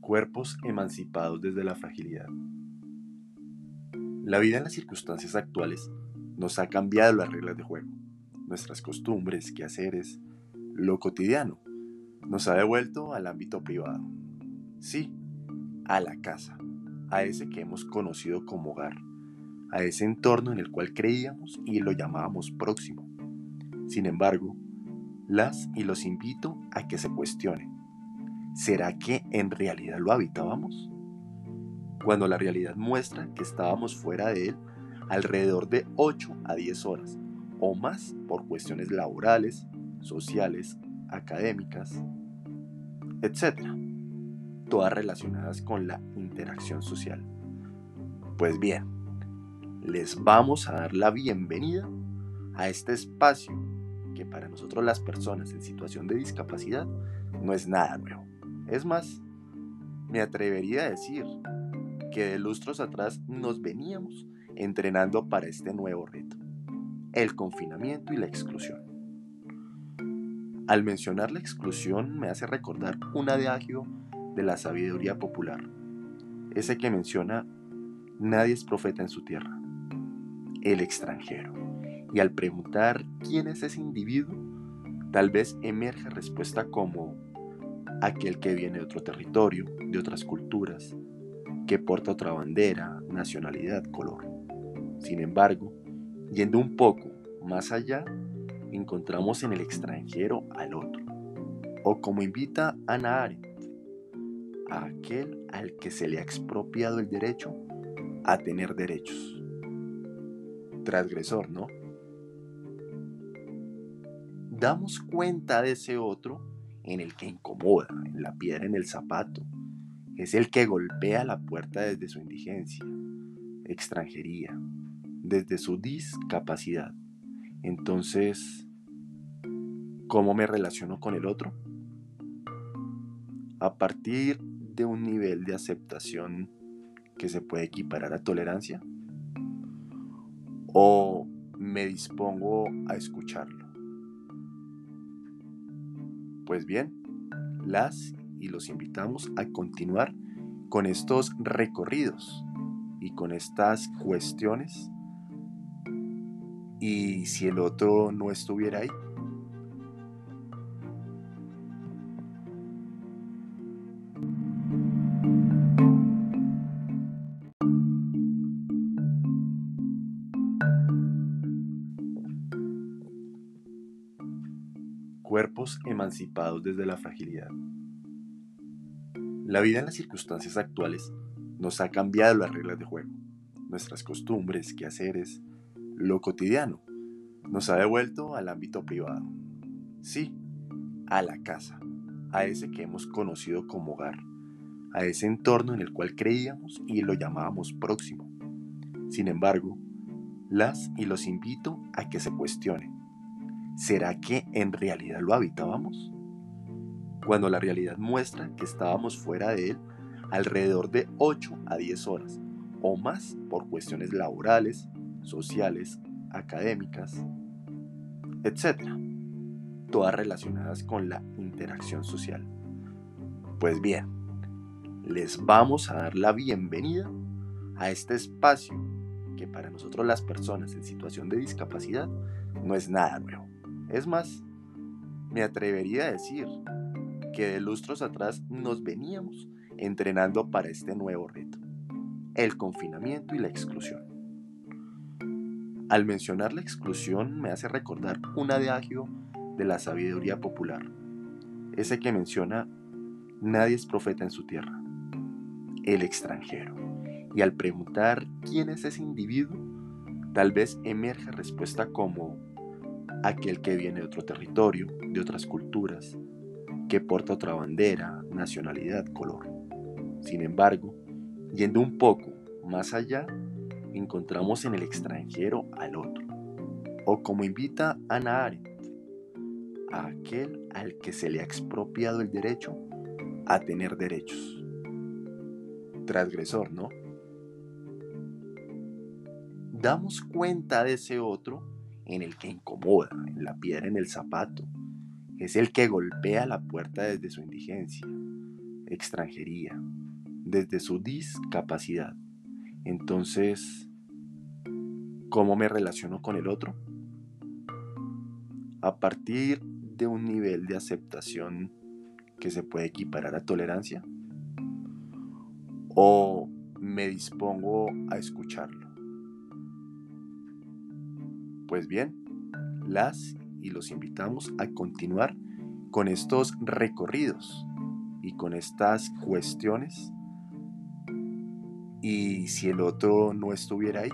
Cuerpos emancipados desde la fragilidad. La vida en las circunstancias actuales nos ha cambiado las reglas de juego, nuestras costumbres, quehaceres, lo cotidiano. Nos ha devuelto al ámbito privado. Sí, a la casa, a ese que hemos conocido como hogar, a ese entorno en el cual creíamos y lo llamábamos próximo. Sin embargo, las y los invito a que se cuestionen. ¿Será que en realidad lo habitábamos? cuando la realidad muestra que estábamos fuera de él alrededor de 8 a 10 horas o más por cuestiones laborales, sociales, académicas, etc. Todas relacionadas con la interacción social. Pues bien, les vamos a dar la bienvenida a este espacio que para nosotros las personas en situación de discapacidad no es nada nuevo. Es más, me atrevería a decir que de lustros atrás nos veníamos entrenando para este nuevo reto, el confinamiento y la exclusión. Al mencionar la exclusión me hace recordar un adagio de la sabiduría popular, ese que menciona, nadie es profeta en su tierra, el extranjero. Y al preguntar quién es ese individuo, tal vez emerge respuesta como aquel que viene de otro territorio, de otras culturas, que porta otra bandera, nacionalidad, color. Sin embargo, yendo un poco más allá, encontramos en el extranjero al otro, o como invita Ana Arendt, a aquel al que se le ha expropiado el derecho a tener derechos. Transgresor, ¿no? Damos cuenta de ese otro en el que incomoda, en la piedra en el zapato, es el que golpea la puerta desde su indigencia, extranjería, desde su discapacidad. Entonces, ¿cómo me relaciono con el otro? A partir de un nivel de aceptación que se puede equiparar a tolerancia? ¿O me dispongo a escucharlo? Pues bien, las y los invitamos a continuar con estos recorridos y con estas cuestiones. Y si el otro no estuviera ahí, cuerpos emancipados desde la fragilidad. La vida en las circunstancias actuales nos ha cambiado las reglas de juego, nuestras costumbres, quehaceres, lo cotidiano. Nos ha devuelto al ámbito privado. Sí, a la casa, a ese que hemos conocido como hogar, a ese entorno en el cual creíamos y lo llamábamos próximo. Sin embargo, las y los invito a que se cuestionen. ¿Será que en realidad lo habitábamos? cuando la realidad muestra que estábamos fuera de él alrededor de 8 a 10 horas o más por cuestiones laborales, sociales, académicas, etc. Todas relacionadas con la interacción social. Pues bien, les vamos a dar la bienvenida a este espacio que para nosotros las personas en situación de discapacidad no es nada nuevo. Es más, me atrevería a decir que de lustros atrás nos veníamos entrenando para este nuevo reto, el confinamiento y la exclusión. Al mencionar la exclusión me hace recordar un adagio de la sabiduría popular, ese que menciona, nadie es profeta en su tierra, el extranjero. Y al preguntar quién es ese individuo, tal vez emerge respuesta como aquel que viene de otro territorio, de otras culturas, que porta otra bandera, nacionalidad, color. Sin embargo, yendo un poco más allá, encontramos en el extranjero al otro, o como invita Ana Arendt, a aquel al que se le ha expropiado el derecho a tener derechos. Transgresor, ¿no? Damos cuenta de ese otro en el que incomoda, en la piedra en el zapato. Es el que golpea la puerta desde su indigencia, extranjería, desde su discapacidad. Entonces, ¿cómo me relaciono con el otro? A partir de un nivel de aceptación que se puede equiparar a tolerancia? ¿O me dispongo a escucharlo? Pues bien, las y los invitamos a continuar con estos recorridos y con estas cuestiones. Y si el otro no estuviera ahí,